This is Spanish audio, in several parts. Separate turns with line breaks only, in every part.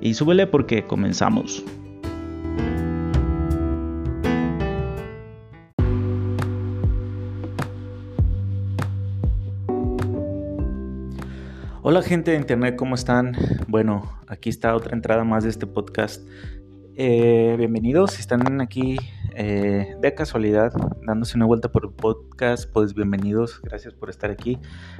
Y súbele porque comenzamos. Hola gente de internet, ¿cómo están? Bueno, aquí está otra entrada más de este podcast. Eh, bienvenidos, si están aquí eh, de casualidad dándose una vuelta por el podcast, pues bienvenidos, gracias por estar aquí.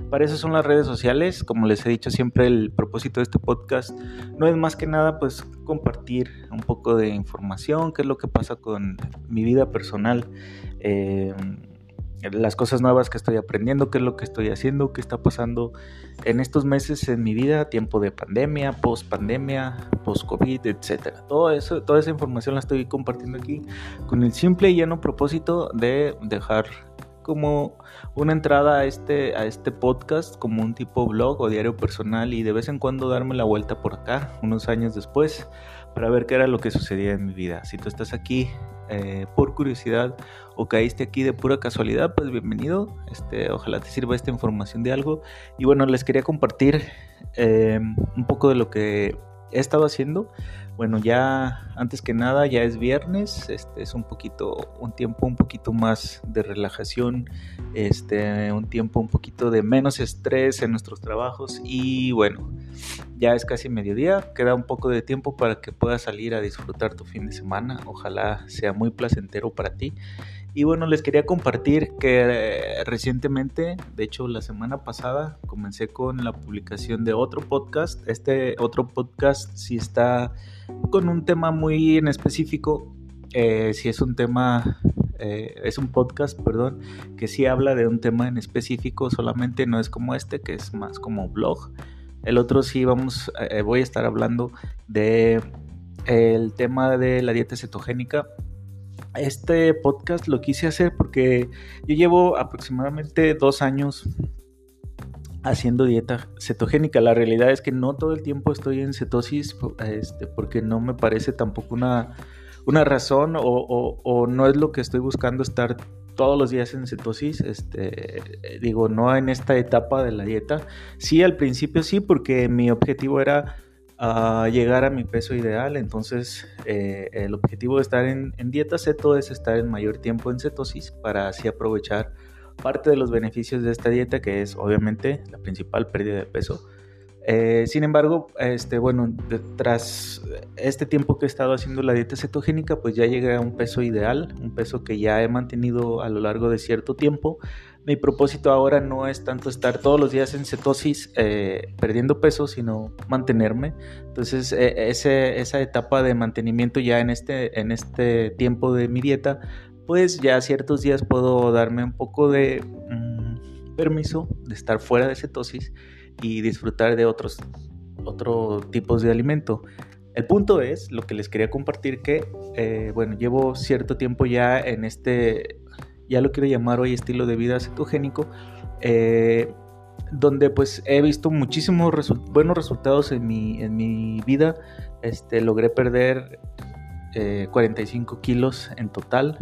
Para eso son las redes sociales, como les he dicho siempre, el propósito de este podcast no es más que nada pues compartir un poco de información, qué es lo que pasa con mi vida personal. Eh, las cosas nuevas que estoy aprendiendo, qué es lo que estoy haciendo, qué está pasando en estos meses en mi vida, tiempo de pandemia, post pandemia, post COVID, etcétera. Todo eso, toda esa información la estoy compartiendo aquí con el simple y lleno propósito de dejar como una entrada a este, a este podcast como un tipo blog o diario personal y de vez en cuando darme la vuelta por acá, unos años después, para ver qué era lo que sucedía en mi vida. Si tú estás aquí eh, por curiosidad o caíste aquí de pura casualidad, pues bienvenido. Este, ojalá te sirva esta información de algo. Y bueno, les quería compartir eh, un poco de lo que he estado haciendo. Bueno, ya antes que nada ya es viernes, este es un poquito un tiempo un poquito más de relajación, este un tiempo un poquito de menos estrés en nuestros trabajos y bueno, ya es casi mediodía, queda un poco de tiempo para que puedas salir a disfrutar tu fin de semana, ojalá sea muy placentero para ti. Y bueno, les quería compartir que eh, recientemente, de hecho la semana pasada, comencé con la publicación de otro podcast. Este otro podcast si está con un tema muy en específico, eh, si es un tema, eh, es un podcast, perdón, que sí habla de un tema en específico solamente, no es como este, que es más como blog. El otro sí vamos, voy a estar hablando de el tema de la dieta cetogénica este podcast lo quise hacer porque yo llevo aproximadamente dos años haciendo dieta cetogénica. La realidad es que no todo el tiempo estoy en cetosis este, porque no me parece tampoco una, una razón o, no es lo que estoy buscando estar todos los días en cetosis, este, digo, no en esta etapa de la dieta. Sí, al principio sí, porque mi objetivo era a llegar a mi peso ideal. Entonces, eh, el objetivo de estar en, dieta ceto es estar en mayor tiempo en cetosis para así aprovechar parte de los beneficios de esta dieta, que es obviamente la principal pérdida de peso. Eh, sin embargo, este, bueno, tras este tiempo que he estado haciendo la dieta cetogénica, pues ya llegué a un peso ideal, un peso que ya he mantenido a lo largo de cierto tiempo mi propósito ahora no es tanto estar todos los días en cetosis eh, perdiendo peso, sino mantenerme. Entonces, e, esa etapa de mantenimiento ya en este, en este tiempo de mi dieta, pues ya ciertos días puedo darme un poco de mm, permiso de estar fuera de cetosis y disfrutar de otros, otros tipos de alimento. El punto es, lo que les quería compartir, que, eh, bueno, llevo cierto tiempo ya en este ya lo quiero llamar hoy estilo de vida cetogénico, eh, donde pues he visto muchísimos buenos resultados en mi, en mi vida. Este, logré perder 45 eh, kilos en total.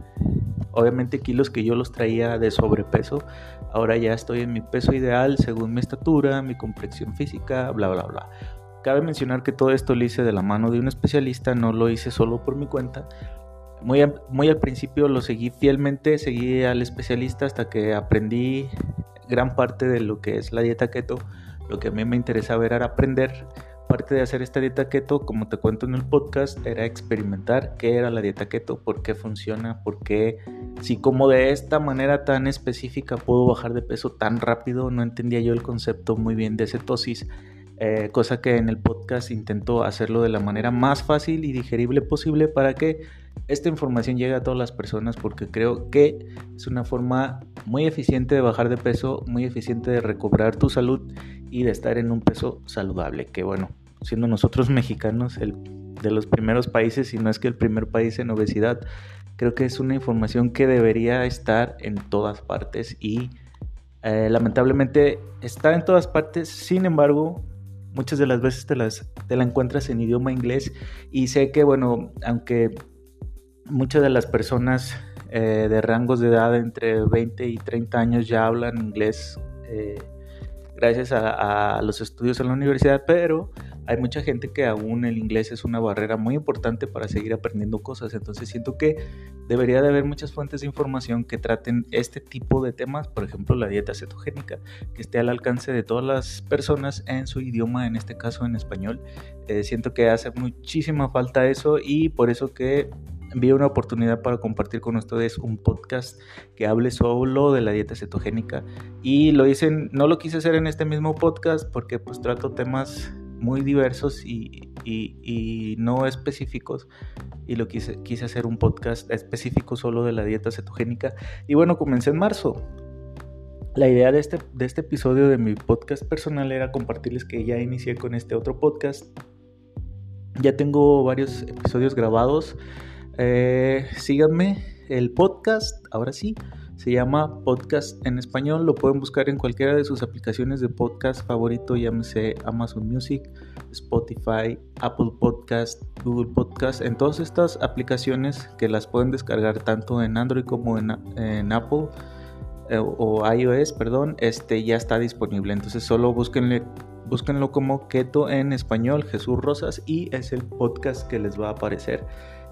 Obviamente kilos que yo los traía de sobrepeso. Ahora ya estoy en mi peso ideal según mi estatura, mi complexión física, bla, bla, bla. Cabe mencionar que todo esto lo hice de la mano de un especialista, no lo hice solo por mi cuenta muy, al principio lo seguí fielmente, seguí al especialista hasta que aprendí gran parte de lo que es la dieta keto. Lo que a mí me interesaba era aprender. Parte de hacer esta dieta keto, como te cuento en el podcast, era experimentar qué era la dieta keto, por qué funciona, por qué, si como de esta manera tan específica puedo bajar de peso tan rápido, no entendía yo el concepto muy bien de cetosis eh, cosa que en el podcast intento hacerlo de la manera más fácil y digerible posible para que esta información llegue a todas las personas porque creo que es una forma muy eficiente de bajar de peso, muy eficiente de recobrar tu salud y de estar en un peso saludable, que bueno, siendo nosotros mexicanos el de los primeros países, si no es que el primer país en obesidad. Creo que es una información que debería estar en todas partes y eh, lamentablemente está en todas partes. Sin embargo, muchas de las veces te la encuentras en idioma inglés y sé que, bueno, aunque muchas de las personas eh, de rangos de edad entre 20 y 30 años ya hablan inglés eh, gracias a, los estudios en la universidad, pero hay mucha gente que aún el inglés es una barrera muy importante para seguir aprendiendo cosas. Entonces siento que debería de haber muchas fuentes de información que traten este tipo de temas, por ejemplo la dieta cetogénica, que esté al alcance de todas las personas en su idioma, en este caso en español. Eh, siento que hace muchísima falta eso y por eso que vi una oportunidad para compartir con ustedes un podcast que hable solo de la dieta cetogénica y lo hice, no lo quise hacer en este mismo podcast porque pues trato temas muy diversos y, no específicos y lo quise, quise hacer un podcast específico solo de la dieta cetogénica y bueno, comencé en marzo. La idea de este, de este episodio de mi podcast personal era compartirles que ya inicié con este otro podcast. Ya tengo varios episodios grabados. Eh, síganme el podcast, ahora sí, se llama Podcast en Español. Lo pueden buscar en cualquiera de sus aplicaciones de podcast favorito, llámese Amazon Music, Spotify, Apple Podcast, Google Podcast. En todas estas aplicaciones que las pueden descargar tanto en Android como en, Apple eh, o iOS, perdón, este ya está disponible. Entonces solo búsquenle, búsquenlo como Keto en Español, Jesús Rosas, y es el podcast que les va a aparecer.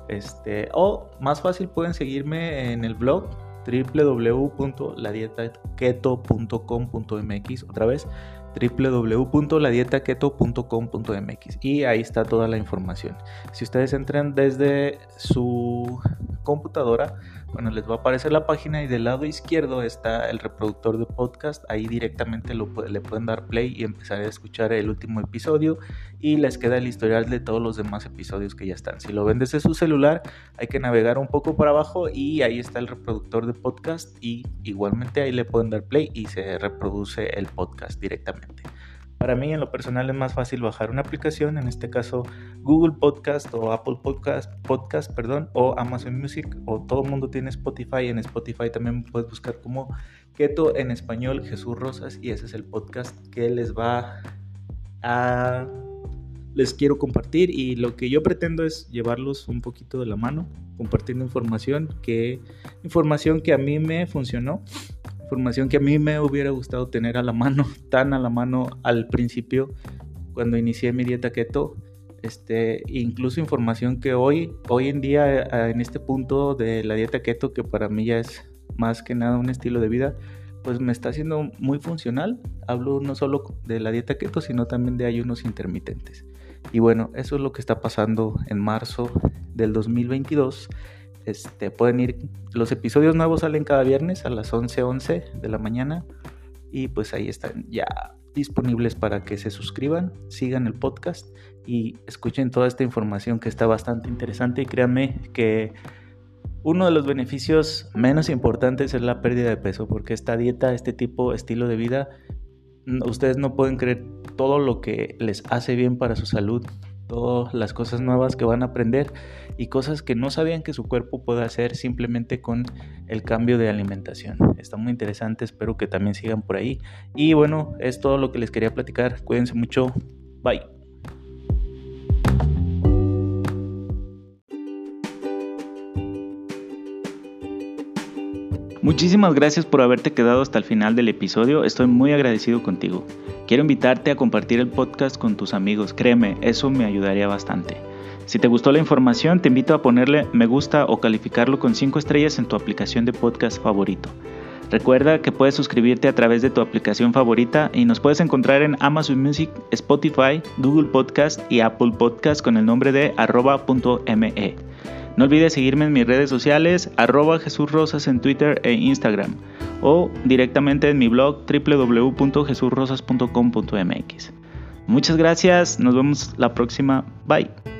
Este, o más fácil pueden seguirme en el blog www.ladietaketo.com.mx otra vez www.ladietaketo.com.mx y ahí está toda la información. Si ustedes entran desde su computadora, bueno, les va a aparecer la página y del lado izquierdo está el reproductor de podcast. Ahí directamente le pueden dar play y empezar a escuchar el último episodio y les queda el historial de todos los demás episodios que ya están. Si lo ven desde su celular, hay que navegar un poco para abajo y ahí está el reproductor de podcast y igualmente ahí le pueden dar play y se reproduce el podcast directamente. Para mí en lo personal es más fácil bajar una aplicación, en este caso Google Podcast o Apple Podcast, Podcast perdón, o Amazon Music o todo el mundo tiene Spotify. En Spotify también puedes buscar como Keto en español Jesús Rosas y ese es el podcast que les va a les quiero compartir y lo que yo pretendo es llevarlos un poquito de la mano, compartiendo información que información que a mí me funcionó información que a mí me hubiera gustado tener a la mano, tan a la mano al principio cuando inicié mi dieta keto. Este, incluso información que hoy, hoy en día, eh, en este punto de la dieta keto, que para mí ya es más que nada un estilo de vida, pues me está haciendo muy funcional. Hablo no solo de la dieta keto, sino también de ayunos intermitentes. Y bueno, eso es lo que está pasando en marzo del 2022 este, pueden ir, los episodios nuevos salen cada viernes a las 11:11 de la mañana y pues ahí están ya disponibles para que se suscriban, sigan el podcast y escuchen toda esta información que está bastante interesante. Y créanme que uno de los beneficios menos importantes es la pérdida de peso porque esta dieta, este tipo, estilo de vida, ustedes no pueden creer todo lo que les hace bien para su salud todas las cosas nuevas que van a aprender y cosas que no sabían que su cuerpo puede hacer simplemente con el cambio de alimentación. Está muy interesante, espero que también sigan por ahí. Y bueno, es todo lo que les quería platicar. Cuídense mucho. Bye. Muchísimas gracias por haberte quedado hasta el final del episodio, estoy muy agradecido contigo. Quiero invitarte a compartir el podcast con tus amigos, créeme, eso me ayudaría bastante. Si te gustó la información, te invito a ponerle me gusta o calificarlo con 5 estrellas en tu aplicación de podcast favorito. Recuerda que puedes suscribirte a través de tu aplicación favorita y nos puedes encontrar en Amazon Music, Spotify, Google Podcast y Apple Podcast con el nombre de arroba.me. No olvides seguirme en mis redes sociales, arroba Jesús Rosas en Twitter e Instagram, o directamente en mi blog www.jesurrosas.com.mx. Muchas gracias, nos vemos la próxima, bye.